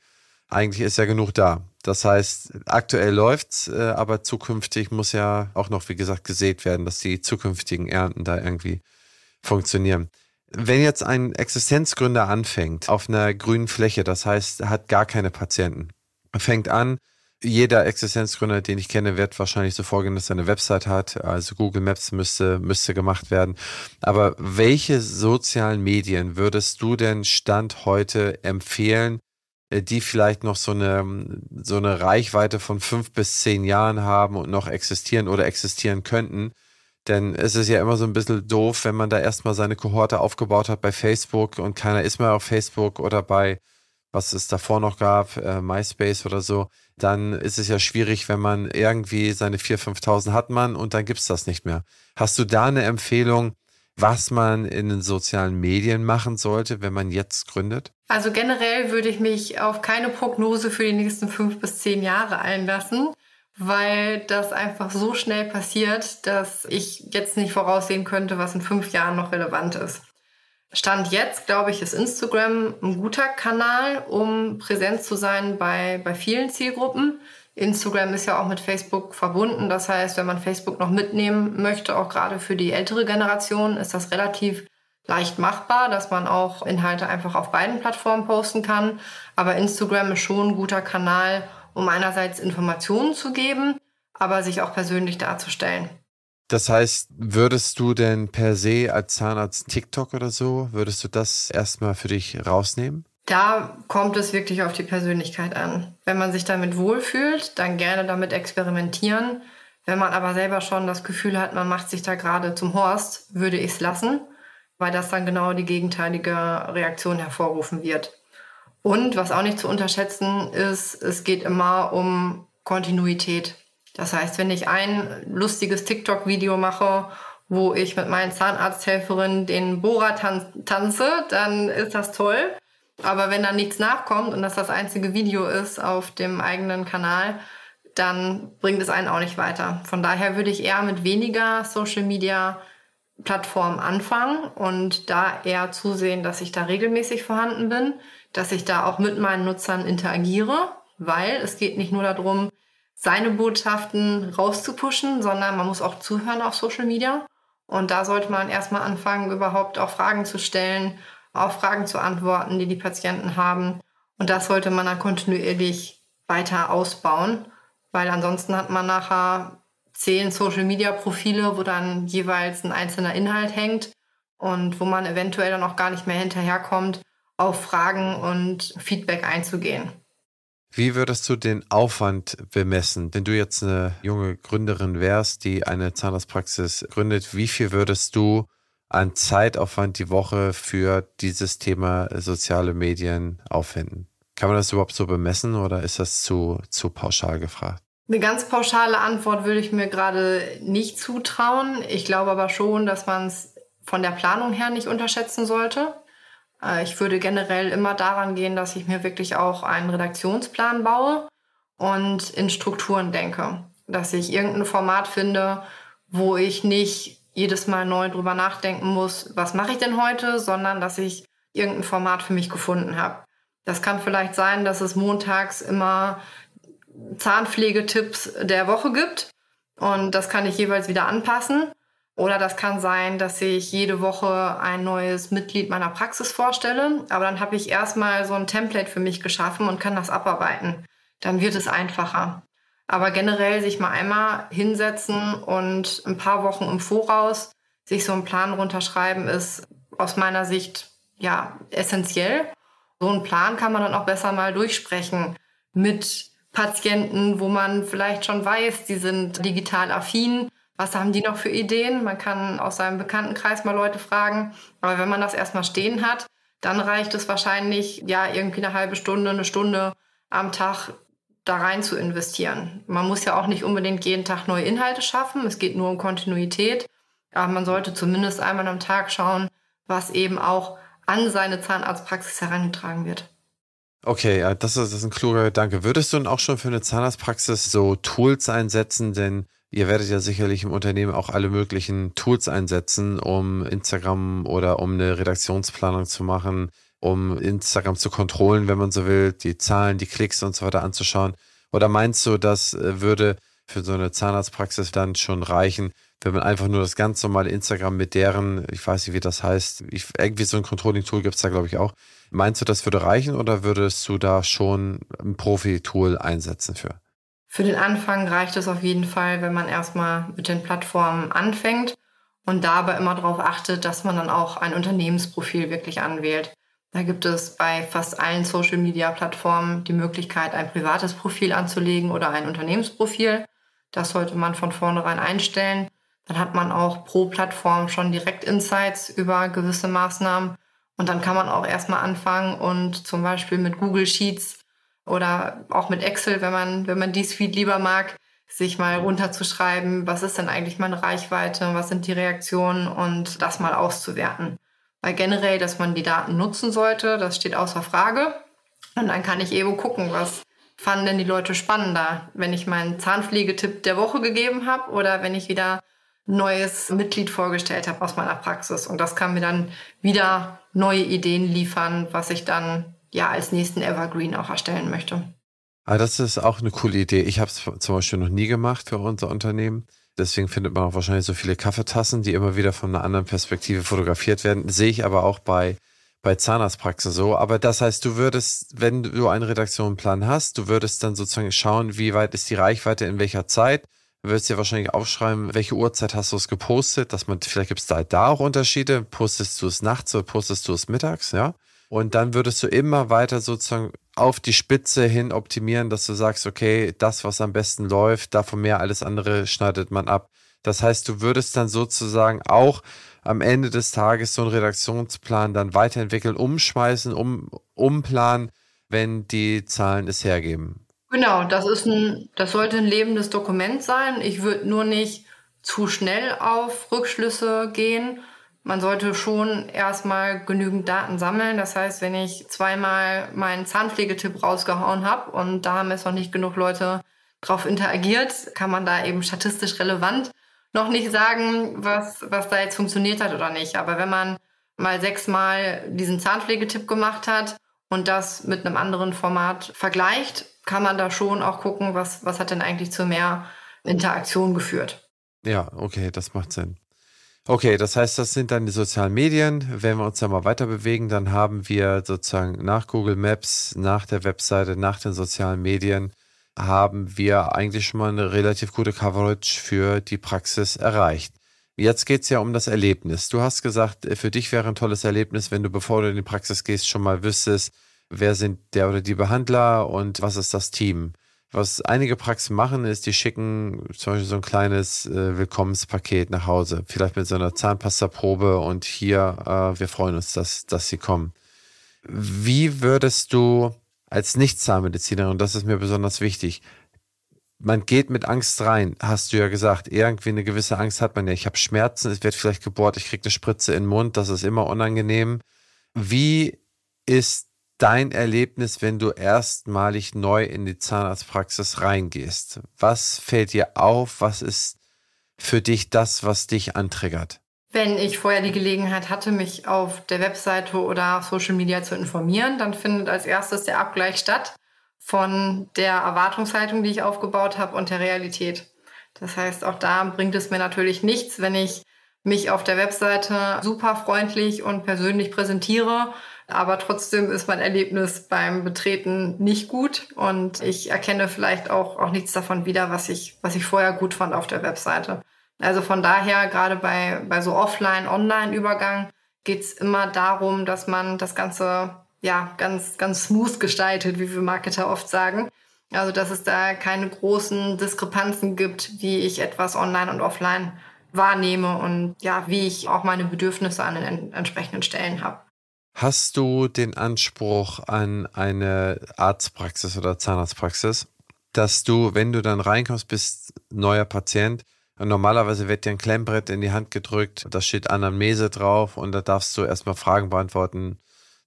eigentlich ist ja genug da. Das heißt, aktuell läuft's, äh, aber zukünftig muss ja auch noch, wie gesagt, gesät werden, dass die zukünftigen Ernten da irgendwie funktionieren. Wenn jetzt ein Existenzgründer anfängt auf einer grünen Fläche, das heißt, hat gar keine Patienten, fängt an, jeder Existenzgründer, den ich kenne, wird wahrscheinlich so vorgehen, dass er eine Website hat. Also Google Maps müsste, müsste gemacht werden. Aber welche sozialen Medien würdest du denn Stand heute empfehlen, äh, die vielleicht noch so eine, so eine Reichweite von fünf bis zehn Jahren haben und noch existieren oder existieren könnten. Denn es ist ja immer so ein bisschen doof, wenn man da erstmal seine Kohorte aufgebaut hat bei Facebook und keiner ist mehr auf Facebook oder bei, was es davor noch gab, äh, MySpace oder so. Dann ist es ja schwierig, wenn man irgendwie seine 4.000, 5.000 hat man und dann gibt's das nicht mehr. Hast du da eine Empfehlung, was man in den sozialen Medien machen sollte, wenn man jetzt gründet? Also generell würde ich mich auf keine Prognose für die nächsten fünf bis zehn Jahre einlassen, weil das einfach so schnell passiert, dass ich jetzt nicht voraussehen könnte, was in fünf Jahren noch relevant ist. Stand jetzt, glaube ich, ist Instagram ein guter Kanal, um präsent zu sein bei, bei vielen Zielgruppen. Instagram ist ja auch mit Facebook verbunden. Das heißt, wenn man Facebook noch mitnehmen möchte, auch gerade für die ältere Generation, ist das relativ leicht machbar, dass man auch Inhalte einfach auf beiden Plattformen posten kann. Aber Instagram ist schon ein guter Kanal, um einerseits Informationen zu geben, aber sich auch persönlich darzustellen. Das heißt, würdest du denn per se als Zahnarzt TikTok oder so, würdest du das erstmal für dich rausnehmen? Da kommt es wirklich auf die Persönlichkeit an. Wenn man sich damit wohlfühlt, dann gerne damit experimentieren. Wenn man aber selber schon das Gefühl hat, man macht sich da gerade zum Horst, würde ich es lassen, weil das dann genau die gegenteilige Reaktion hervorrufen wird. Und was auch nicht zu unterschätzen ist, es geht immer um Kontinuität. Das heißt, wenn ich ein lustiges TikTok-Video mache, wo ich mit meinen Zahnarzthelferinnen den Bohrer tan tanze, dann ist das toll. Aber wenn da nichts nachkommt und das das einzige Video ist auf dem eigenen Kanal, dann bringt es einen auch nicht weiter. Von daher würde ich eher mit weniger Social Media Plattform anfangen und da eher zusehen, dass ich da regelmäßig vorhanden bin, dass ich da auch mit meinen Nutzern interagiere, weil es geht nicht nur darum, seine Botschaften rauszupuschen, sondern man muss auch zuhören auf Social Media. Und da sollte man erstmal anfangen, überhaupt auch Fragen zu stellen, auf Fragen zu antworten, die die Patienten haben. Und das sollte man dann kontinuierlich weiter ausbauen, weil ansonsten hat man nachher zehn Social-Media-Profile, wo dann jeweils ein einzelner Inhalt hängt und wo man eventuell dann auch gar nicht mehr hinterherkommt, auf Fragen und Feedback einzugehen. Wie würdest du den Aufwand bemessen? Wenn du jetzt eine junge Gründerin wärst, die eine Zahnarztpraxis gründet, wie viel würdest du an Zeitaufwand die Woche für dieses Thema soziale Medien aufwenden? Kann man das überhaupt so bemessen oder ist das zu, zu pauschal gefragt? Eine ganz pauschale Antwort würde ich mir gerade nicht zutrauen. Ich glaube aber schon, dass man es von der Planung her nicht unterschätzen sollte. Äh, ich würde generell immer daran gehen, dass ich mir wirklich auch einen Redaktionsplan baue und in Strukturen denke. Dass ich irgendein Format finde, wo ich nicht jedes Mal neu drüber nachdenken muss, was mache ich denn heute, sondern dass ich irgendein Format für mich gefunden habe. Das kann vielleicht sein, dass es montags immer Zahnpflegetipps der Woche gibt. Und das kann ich jeweils wieder anpassen. Oder das kann sein, dass ich jede Woche ein neues Mitglied meiner Praxis vorstelle. Aber dann habe ich erstmal so ein Template für mich geschaffen und kann das abarbeiten. Dann wird es einfacher. Aber generell sich mal einmal hinsetzen und ein paar Wochen im Voraus sich so einen Plan runterschreiben, ist aus meiner Sicht ja essentiell. So einen Plan kann man dann auch besser mal durchsprechen mit Patienten, wo man vielleicht schon weiß, die sind digital affin. Was haben die noch für Ideen? Man kann aus seinem Bekanntenkreis mal Leute fragen. Aber wenn man das erstmal stehen hat, dann reicht es wahrscheinlich, ja, irgendwie eine halbe Stunde, eine Stunde am Tag da rein zu investieren. Man muss ja auch nicht unbedingt jeden Tag neue Inhalte schaffen. Es geht nur um Kontinuität. Aber man sollte zumindest einmal am Tag schauen, was eben auch an seine Zahnarztpraxis herangetragen wird. Okay, das ist, das ist ein kluger Gedanke. Würdest du denn auch schon für eine Zahnarztpraxis so Tools einsetzen? Denn ihr werdet ja sicherlich im Unternehmen auch alle möglichen Tools einsetzen, um Instagram oder um eine Redaktionsplanung zu machen, um Instagram zu kontrollen, wenn man so will, die Zahlen, die Klicks und so weiter anzuschauen. Oder meinst du, das äh, würde für so eine Zahnarztpraxis dann schon reichen, wenn man einfach nur das ganz normale Instagram mit deren, ich weiß nicht, wie das heißt, ich, irgendwie so ein Controlling-Tool gibt es da, glaube ich, auch, Meinst du, das würde reichen oder würdest du da schon ein Profi-Tool einsetzen für? Für den Anfang reicht es auf jeden Fall, wenn man erstmal mit den Plattformen anfängt und dabei immer darauf achtet, dass man dann auch ein Unternehmensprofil wirklich anwählt. Da gibt es bei fast allen Social-Media-Plattformen die Möglichkeit, ein privates Profil anzulegen oder ein Unternehmensprofil. Das sollte man von vornherein einstellen. Dann hat man auch pro Plattform schon direkt Insights über gewisse Maßnahmen und dann kann man auch erstmal anfangen und zum Beispiel mit Google Sheets oder auch mit Excel, wenn man, wenn man die Suite lieber mag, sich mal runterzuschreiben, was ist denn eigentlich meine Reichweite, was sind die Reaktionen und das mal auszuwerten. Weil generell, dass man die Daten nutzen sollte, das steht außer Frage. Und dann kann ich eben gucken, was fanden denn die Leute spannender, wenn ich meinen Zahnpflegetipp der Woche gegeben habe oder wenn ich wieder neues Mitglied vorgestellt habe aus meiner Praxis. Und das kann mir dann wieder neue Ideen liefern, was ich dann ja als nächsten Evergreen auch erstellen möchte. Ah, das ist auch eine coole Idee. Ich habe es zum Beispiel noch nie gemacht für unser Unternehmen. Deswegen findet man auch wahrscheinlich so viele Kaffeetassen, die immer wieder von einer anderen Perspektive fotografiert werden. Sehe ich aber auch bei, bei Zahnarztpraxen so. Aber das heißt, du würdest, wenn du einen Redaktionsplan hast, du würdest dann sozusagen schauen, wie weit ist die Reichweite in welcher Zeit Du wirst dir wahrscheinlich aufschreiben, welche Uhrzeit hast du es gepostet, dass man, vielleicht gibt es da, da auch Unterschiede. Postest du es nachts oder postest du es mittags, ja? Und dann würdest du immer weiter sozusagen auf die Spitze hin optimieren, dass du sagst, okay, das, was am besten läuft, davon mehr, alles andere schneidet man ab. Das heißt, du würdest dann sozusagen auch am Ende des Tages so einen Redaktionsplan dann weiterentwickeln, umschmeißen, um, umplanen, wenn die Zahlen es hergeben. Genau, das ist ein, das sollte ein lebendes Dokument sein. Ich würde nur nicht zu schnell auf Rückschlüsse gehen. Man sollte schon erstmal genügend Daten sammeln. Das heißt, wenn ich zweimal meinen Zahnpflegetipp rausgehauen habe und da haben jetzt noch nicht genug Leute drauf interagiert, kann man da eben statistisch relevant noch nicht sagen, was, was da jetzt funktioniert hat oder nicht. Aber wenn man mal sechsmal diesen Zahnpflegetipp gemacht hat und das mit einem anderen Format vergleicht, kann man da schon auch gucken, was, was hat denn eigentlich zu mehr Interaktion geführt. Ja, okay, das macht Sinn. Okay, das heißt, das sind dann die sozialen Medien. Wenn wir uns da mal weiter bewegen, dann haben wir sozusagen nach Google Maps, nach der Webseite, nach den sozialen Medien, haben wir eigentlich schon mal eine relativ gute Coverage für die Praxis erreicht. Jetzt geht's ja um das Erlebnis. Du hast gesagt, für dich wäre ein tolles Erlebnis, wenn du, bevor du in die Praxis gehst, schon mal wüsstest, wer sind der oder die Behandler und was ist das Team. Was einige Praxen machen, ist, die schicken zum Beispiel so ein kleines äh, Willkommenspaket nach Hause. Vielleicht mit so einer Zahnpastaprobe und hier, äh, wir freuen uns, dass, dass sie kommen. Wie würdest du als Nicht-Zahnmedizinerin, und das ist mir besonders wichtig, man geht mit Angst rein, hast du ja gesagt. Irgendwie eine gewisse Angst hat man ja. Ich habe Schmerzen, es wird vielleicht gebohrt, ich kriege eine Spritze in den Mund, das ist immer unangenehm. Wie ist dein Erlebnis, wenn du erstmalig neu in die Zahnarztpraxis reingehst? Was fällt dir auf? Was ist für dich das, was dich antriggert? Wenn ich vorher die Gelegenheit hatte, mich auf der Webseite oder Social Media zu informieren, dann findet als erstes der Abgleich statt von der Erwartungshaltung, die ich aufgebaut habe und der Realität. Das heißt, auch da bringt es mir natürlich nichts, wenn ich mich auf der Webseite super freundlich und persönlich präsentiere aber trotzdem ist mein Erlebnis beim Betreten nicht gut und ich erkenne vielleicht auch, auch nichts davon wieder, was ich, was ich vorher gut fand auf der Webseite. Also von daher, gerade bei, bei so Offline-Online-Übergang geht es immer darum, dass man das Ganze ja ganz, ganz smooth gestaltet, wie wir Marketer oft sagen. Also dass es da keine großen Diskrepanzen gibt, wie ich etwas online und offline wahrnehme und ja, wie ich auch meine Bedürfnisse an den entsprechenden Stellen habe. Hast du den Anspruch an eine Arztpraxis oder Zahnarztpraxis, dass du, wenn du dann reinkommst, bist neuer Patient, und normalerweise wird dir ein Klemmbrett in die Hand gedrückt, da steht Anamnese drauf und da darfst du erstmal Fragen beantworten,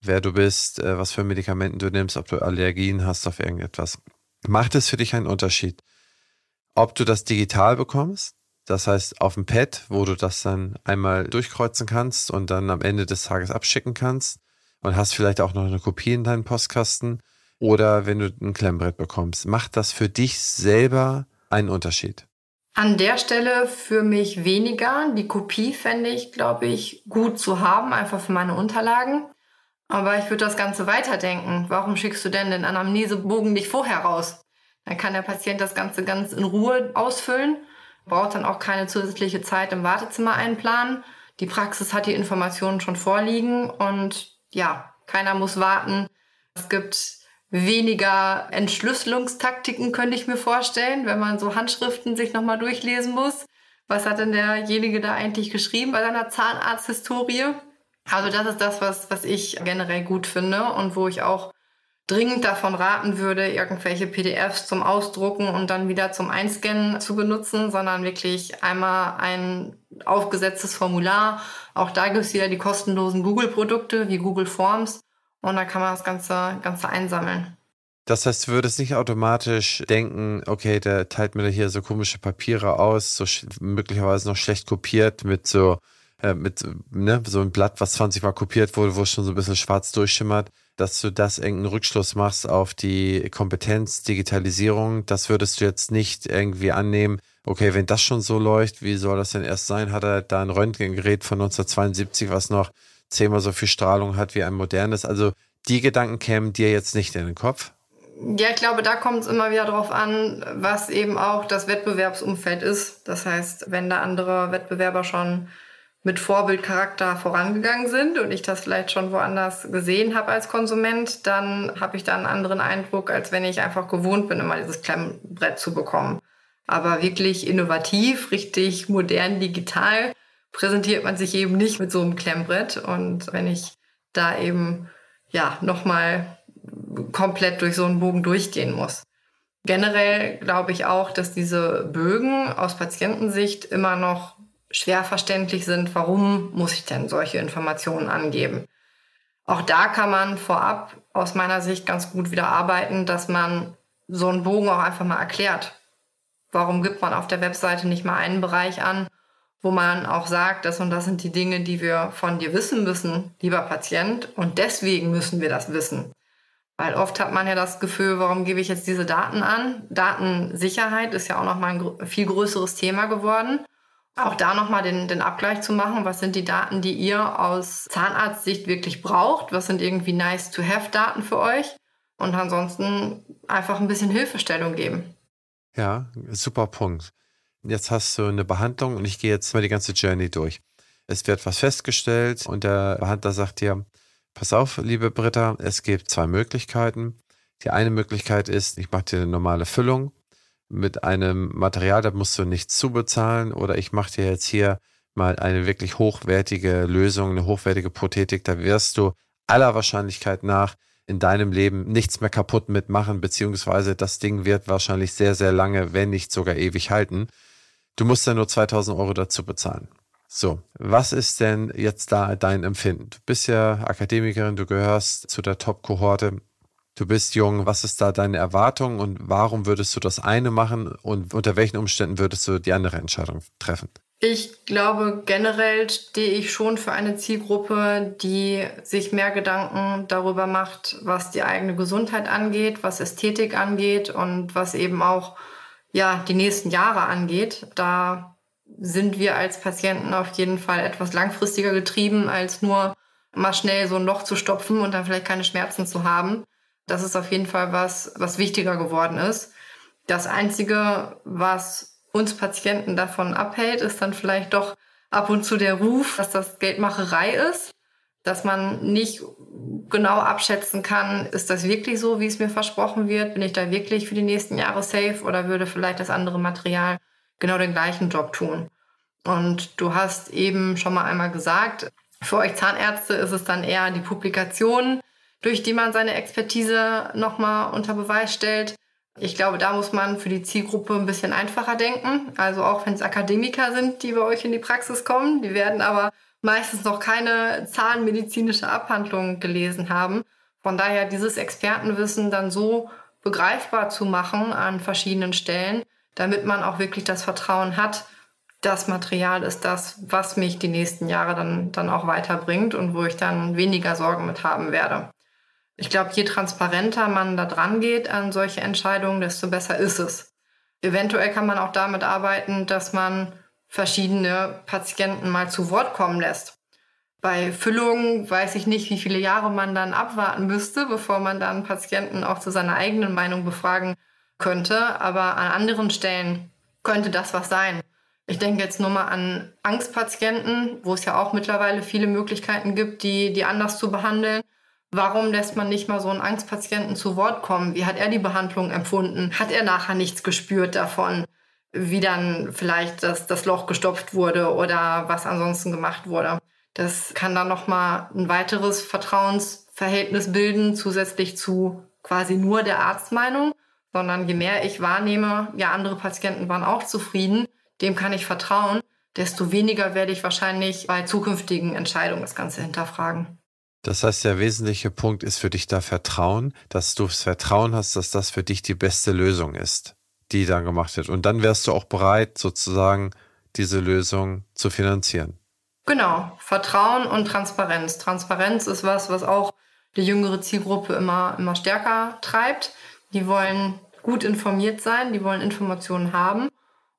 wer du bist, äh, was für Medikamenten du nimmst, ob du Allergien hast auf irgendetwas. Macht es für dich einen Unterschied, ob du das digital bekommst das heißt, auf dem Pad, wo du das dann einmal durchkreuzen kannst und dann am Ende des Tages abschicken kannst und hast vielleicht auch noch eine Kopie in deinem Postkasten oder wenn du ein Klemmbrett bekommst. Macht das für dich selber einen Unterschied? An der Stelle für mich weniger. Die Kopie fände ich, glaube ich, gut zu haben, einfach für meine Unterlagen. Aber ich würde das Ganze weiterdenken. Warum schickst du denn den Anamnesebogen nicht vorher raus? Dann kann der Patient das Ganze ganz in Ruhe ausfüllen braucht dann auch keine zusätzliche Zeit im Wartezimmer einplanen. Die Praxis hat die Informationen schon vorliegen und ja, keiner muss warten. Es gibt weniger Entschlüsselungstaktiken, könnte ich mir vorstellen, wenn man so Handschriften sich nochmal durchlesen muss. Was hat denn derjenige da eigentlich geschrieben bei seiner Zahnarzthistorie? Also das ist das, was, was ich generell gut finde und wo ich auch dringend davon raten würde, irgendwelche PDFs zum Ausdrucken und dann wieder zum Einscannen zu benutzen, sondern wirklich einmal ein aufgesetztes Formular. Auch da gibt es wieder die kostenlosen Google-Produkte wie Google Forms und da kann man das Ganze, Ganze einsammeln. Das heißt, du würdest nicht automatisch denken, okay, der teilt mir hier so komische Papiere aus, so möglicherweise noch schlecht kopiert mit so, äh, mit ne, so ein Blatt, was 20 Mal kopiert wurde, wo es schon so ein bisschen schwarz durchschimmert dass du das irgendeinen Rückschluss machst auf die Kompetenz, Digitalisierung. Das würdest du jetzt nicht irgendwie annehmen. Okay, wenn das schon so läuft, wie soll das denn erst sein? Hat er da ein Röntgengerät von 1972, was noch zehnmal so viel Strahlung hat wie ein modernes? Also die Gedanken kämen dir jetzt nicht in den Kopf? Ja, ich glaube, da kommt es immer wieder darauf an, was eben auch das Wettbewerbsumfeld ist. Das heißt, wenn da andere Wettbewerber schon mit Vorbildcharakter vorangegangen sind und ich das vielleicht schon woanders gesehen habe als Konsument, dann habe ich da einen anderen Eindruck, als wenn ich einfach gewohnt bin, immer dieses Klemmbrett zu bekommen. Aber wirklich innovativ, richtig modern, digital präsentiert man sich eben nicht mit so einem Klemmbrett. Und wenn ich da eben ja nochmal komplett durch so einen Bogen durchgehen muss. Generell glaube ich auch, dass diese Bögen aus Patientensicht immer noch schwer verständlich sind, warum muss ich denn solche Informationen angeben. Auch da kann man vorab aus meiner Sicht ganz gut wieder arbeiten, dass man so einen Bogen auch einfach mal erklärt. Warum gibt man auf der Webseite nicht mal einen Bereich an wo man auch sagt, das und das sind die Dinge, die wir von dir wissen müssen, lieber Patient, und deswegen müssen wir das wissen. Weil oft hat man ja das Gefühl, warum gebe ich jetzt diese Daten an? Datensicherheit ist ja auch nochmal ein viel größeres Thema geworden. Auch da nochmal den, den Abgleich zu machen, was sind die Daten, die ihr aus Zahnarztsicht wirklich braucht? Was sind irgendwie nice-to-have-Daten für euch? Und ansonsten einfach ein bisschen Hilfestellung geben. Ja, super Punkt. Jetzt hast du eine Behandlung und ich gehe jetzt mal die ganze Journey durch. Es wird was festgestellt und der Behandler sagt dir, pass auf, liebe Britta, es gibt zwei Möglichkeiten. Die eine Möglichkeit ist, ich mache dir eine normale Füllung mit einem Material, da musst du nichts zubezahlen oder ich mache dir jetzt hier mal eine wirklich hochwertige Lösung, eine hochwertige Prothetik, da wirst du aller Wahrscheinlichkeit nach in deinem Leben nichts mehr kaputt mitmachen, beziehungsweise das Ding wird wahrscheinlich sehr, sehr lange, wenn nicht sogar ewig halten. Du musst ja nur 2000 Euro dazu bezahlen. So, was ist denn jetzt da dein Empfinden? Du bist ja Akademikerin, du gehörst zu der Top-Kohorte. Du bist jung, was ist da deine Erwartung und warum würdest du das eine machen und unter welchen Umständen würdest du die andere Entscheidung treffen? Ich glaube, generell stehe ich schon für eine Zielgruppe, die sich mehr Gedanken darüber macht, was die eigene Gesundheit angeht, was Ästhetik angeht und was eben auch ja, die nächsten Jahre angeht. Da sind wir als Patienten auf jeden Fall etwas langfristiger getrieben, als nur mal schnell so ein Loch zu stopfen und dann vielleicht keine Schmerzen zu haben. Das ist auf jeden Fall was, was wichtiger geworden ist. Das Einzige, was uns Patienten davon abhält, ist dann vielleicht doch ab und zu der Ruf, dass das Geldmacherei ist, dass man nicht genau abschätzen kann, ist das wirklich so, wie es mir versprochen wird? Bin ich da wirklich für die nächsten Jahre safe oder würde vielleicht das andere Material genau den gleichen Job tun? Und du hast eben schon mal einmal gesagt, für euch Zahnärzte ist es dann eher die Publikation, durch die man seine Expertise nochmal unter Beweis stellt. Ich glaube, da muss man für die Zielgruppe ein bisschen einfacher denken. Also auch wenn es Akademiker sind, die bei euch in die Praxis kommen, die werden aber meistens noch keine zahnmedizinische Abhandlung gelesen haben. Von daher dieses Expertenwissen dann so begreifbar zu machen an verschiedenen Stellen, damit man auch wirklich das Vertrauen hat, das Material ist das, was mich die nächsten Jahre dann, dann auch weiterbringt und wo ich dann weniger Sorgen mit haben werde. Ich glaube, je transparenter man da dran geht an solche Entscheidungen, desto besser ist es. Eventuell kann man auch damit arbeiten, dass man verschiedene Patienten mal zu Wort kommen lässt. Bei Füllungen weiß ich nicht, wie viele Jahre man dann abwarten müsste, bevor man dann Patienten auch zu seiner eigenen Meinung befragen könnte. Aber an anderen Stellen könnte das was sein. Ich denke jetzt nur mal an Angstpatienten, wo es ja auch mittlerweile viele Möglichkeiten gibt, die, die anders zu behandeln. Warum lässt man nicht mal so einen Angstpatienten zu Wort kommen? Wie hat er die Behandlung empfunden? Hat er nachher nichts gespürt davon, wie dann vielleicht das, das Loch gestopft wurde oder was ansonsten gemacht wurde? Das kann dann nochmal ein weiteres Vertrauensverhältnis bilden, zusätzlich zu quasi nur der Arztmeinung, sondern je mehr ich wahrnehme, ja, andere Patienten waren auch zufrieden, dem kann ich vertrauen, desto weniger werde ich wahrscheinlich bei zukünftigen Entscheidungen das Ganze hinterfragen. Das heißt, der wesentliche Punkt ist für dich da Vertrauen, dass du das Vertrauen hast, dass das für dich die beste Lösung ist, die dann gemacht wird. Und dann wärst du auch bereit, sozusagen diese Lösung zu finanzieren. Genau, Vertrauen und Transparenz. Transparenz ist was, was auch die jüngere Zielgruppe immer, immer stärker treibt. Die wollen gut informiert sein, die wollen Informationen haben.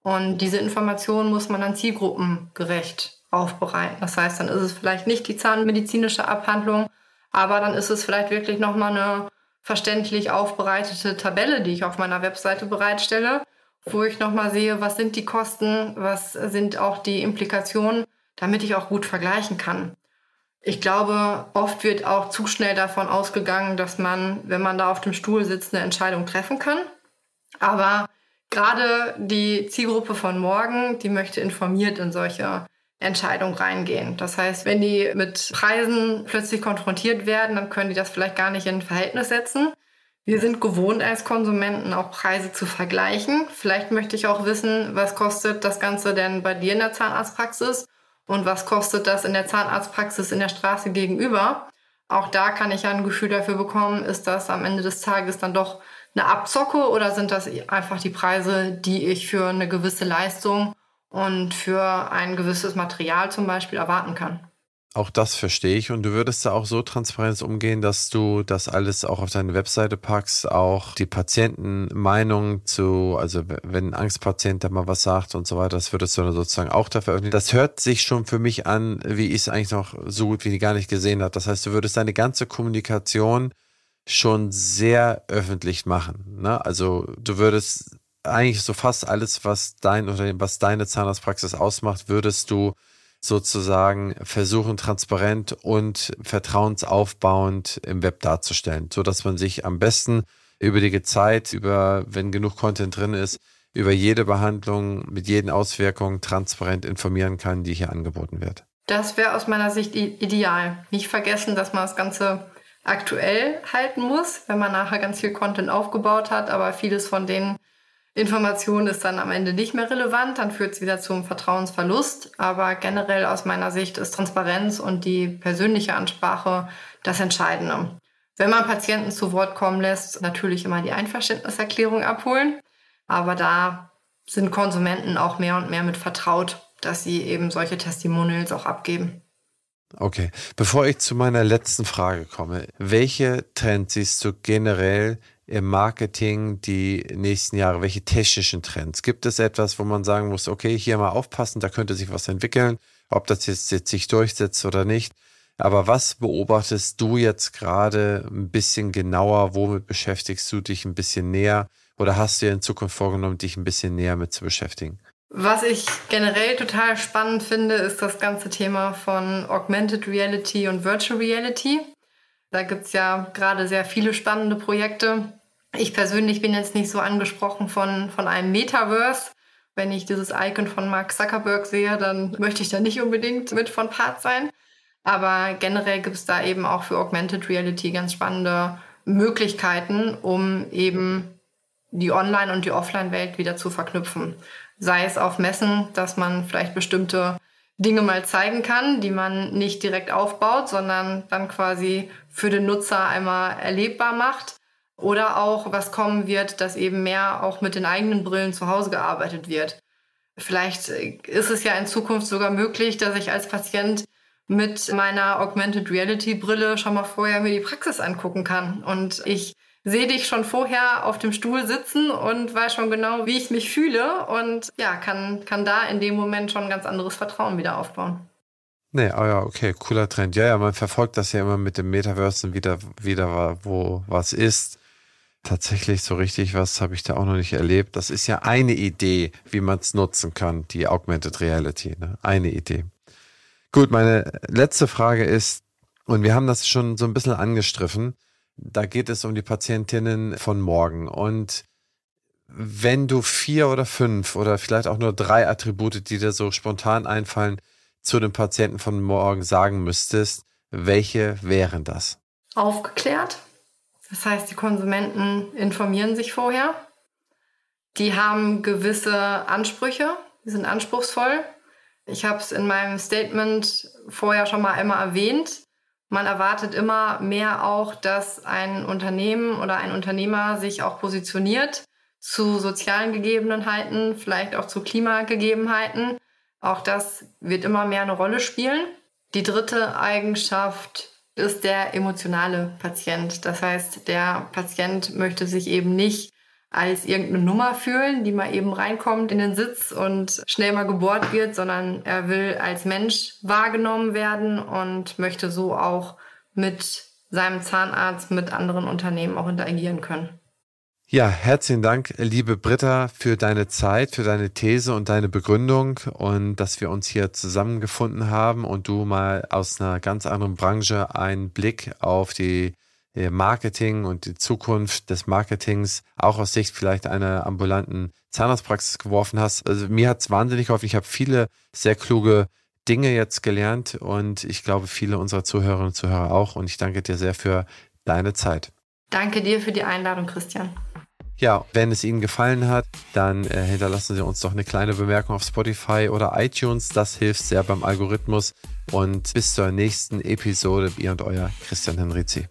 Und diese Informationen muss man dann zielgruppengerecht aufbereiten. Das heißt, dann ist es vielleicht nicht die zahnmedizinische Abhandlung, aber dann ist es vielleicht wirklich nochmal eine verständlich aufbereitete Tabelle, die ich auf meiner Webseite bereitstelle, wo ich nochmal sehe, was sind die Kosten, was sind auch die Implikationen, damit ich auch gut vergleichen kann. Ich glaube, oft wird auch zu schnell davon ausgegangen, dass man, wenn man da auf dem Stuhl sitzt, eine Entscheidung treffen kann. Aber gerade die Zielgruppe von morgen, die möchte informiert in solche Entscheidung reingehen. Das heißt, wenn die mit Preisen plötzlich konfrontiert werden, dann können die das vielleicht gar nicht in Verhältnis setzen. Wir sind gewohnt als Konsumenten auch Preise zu vergleichen. Vielleicht möchte ich auch wissen, was kostet das Ganze denn bei dir in der Zahnarztpraxis und was kostet das in der Zahnarztpraxis in der Straße gegenüber. Auch da kann ich ja ein Gefühl dafür bekommen, ist das am Ende des Tages dann doch eine Abzocke oder sind das einfach die Preise, die ich für eine gewisse Leistung und für ein gewisses Material zum Beispiel erwarten kann. Auch das verstehe ich. Und du würdest da auch so transparent umgehen, dass du das alles auch auf deine Webseite packst, auch die Patientenmeinung zu, also wenn ein Angstpatient da mal was sagt und so weiter, das würdest du dann sozusagen auch da veröffentlichen. Das hört sich schon für mich an, wie ich es eigentlich noch so gut wie gar nicht gesehen habe. Das heißt, du würdest deine ganze Kommunikation schon sehr öffentlich machen. Ne? Also du würdest eigentlich so fast alles, was dein Unternehmen, was deine Zahnarztpraxis ausmacht, würdest du sozusagen versuchen, transparent und vertrauensaufbauend im Web darzustellen, so dass man sich am besten über die Zeit, über, wenn genug Content drin ist, über jede Behandlung mit jeden Auswirkungen transparent informieren kann, die hier angeboten wird. Das wäre aus meiner Sicht ideal. Nicht vergessen, dass man das Ganze aktuell halten muss, wenn man nachher ganz viel Content aufgebaut hat, aber vieles von den Information ist dann am Ende nicht mehr relevant, dann führt es wieder zum Vertrauensverlust. Aber generell aus meiner Sicht ist Transparenz und die persönliche Ansprache das Entscheidende. Wenn man Patienten zu Wort kommen lässt, natürlich immer die Einverständniserklärung abholen. Aber da sind Konsumenten auch mehr und mehr mit vertraut, dass sie eben solche Testimonials auch abgeben. Okay, bevor ich zu meiner letzten Frage komme, welche Trends siehst du generell im Marketing die nächsten Jahre? Welche technischen Trends? Gibt es etwas, wo man sagen muss, okay, hier mal aufpassen, da könnte sich was entwickeln, ob das jetzt, jetzt sich durchsetzt oder nicht? Aber was beobachtest du jetzt gerade ein bisschen genauer? Womit beschäftigst du dich ein bisschen näher? Oder hast du dir in Zukunft vorgenommen, dich ein bisschen näher mit zu beschäftigen? Was ich generell total spannend finde, ist das ganze Thema von Augmented Reality und Virtual Reality. Da gibt's ja gerade sehr viele spannende Projekte. Ich persönlich bin jetzt nicht so angesprochen von, von einem Metaverse. Wenn ich dieses Icon von Mark Zuckerberg sehe, dann möchte ich da nicht unbedingt mit von Part sein. Aber generell gibt es da eben auch für Augmented Reality ganz spannende Möglichkeiten, um eben die Online- und die Offline-Welt wieder zu verknüpfen. Sei es auf Messen, dass man vielleicht bestimmte Dinge mal zeigen kann, die man nicht direkt aufbaut, sondern dann quasi für den Nutzer einmal erlebbar macht. Oder auch, was kommen wird, dass eben mehr auch mit den eigenen Brillen zu Hause gearbeitet wird. Vielleicht ist es ja in Zukunft sogar möglich, dass ich als Patient mit meiner Augmented Reality Brille schon mal vorher mir die Praxis angucken kann. Und ich sehe dich schon vorher auf dem Stuhl sitzen und weiß schon genau, wie ich mich fühle und ja, kann, kann da in dem Moment schon ein ganz anderes Vertrauen wieder aufbauen. Nee, oh ja, okay, cooler Trend. Ja, ja, man verfolgt das ja immer mit dem Metaverse und wieder, wieder wo was ist tatsächlich so richtig was habe ich da auch noch nicht erlebt. Das ist ja eine Idee, wie man es nutzen kann, die Augmented Reality. Ne? Eine Idee. Gut, meine letzte Frage ist, und wir haben das schon so ein bisschen angestriffen, da geht es um die Patientinnen von morgen. Und wenn du vier oder fünf oder vielleicht auch nur drei Attribute, die dir so spontan einfallen, zu den Patienten von morgen sagen müsstest, welche wären das? Aufgeklärt, das heißt, die Konsumenten informieren sich vorher. Die haben gewisse Ansprüche, die sind anspruchsvoll. Ich habe es in meinem Statement vorher schon mal einmal erwähnt. Man erwartet immer mehr auch, dass ein Unternehmen oder ein Unternehmer sich auch positioniert zu sozialen Gegebenheiten, vielleicht auch zu Klimagegebenheiten. Auch das wird immer mehr eine Rolle spielen. Die dritte Eigenschaft ist der emotionale Patient. Das heißt, der Patient möchte sich eben nicht als irgendeine Nummer fühlen, die mal eben reinkommt in den Sitz und schnell mal gebohrt wird, sondern er will als Mensch wahrgenommen werden und möchte so auch mit seinem Zahnarzt, mit anderen Unternehmen auch interagieren können. Ja, herzlichen Dank, liebe Britta, für deine Zeit, für deine These und deine Begründung und dass wir uns hier zusammengefunden haben und du mal aus einer ganz anderen Branche einen Blick auf die äh, Marketing und die Zukunft des Marketings auch aus Sicht vielleicht einer ambulanten Zahnarztpraxis geworfen hast. Also mir hat es wahnsinnig geholfen. Ich habe viele sehr kluge Dinge jetzt gelernt und ich glaube viele unserer Zuhörerinnen und Zuhörer auch und ich danke dir sehr für deine Zeit. Danke dir für die Einladung, Christian. Ja, wenn es Ihnen gefallen hat, dann äh, hinterlassen Sie uns doch eine kleine Bemerkung auf Spotify oder iTunes. Das hilft sehr beim Algorithmus. Und bis zur nächsten Episode, ihr und euer Christian Henrizi.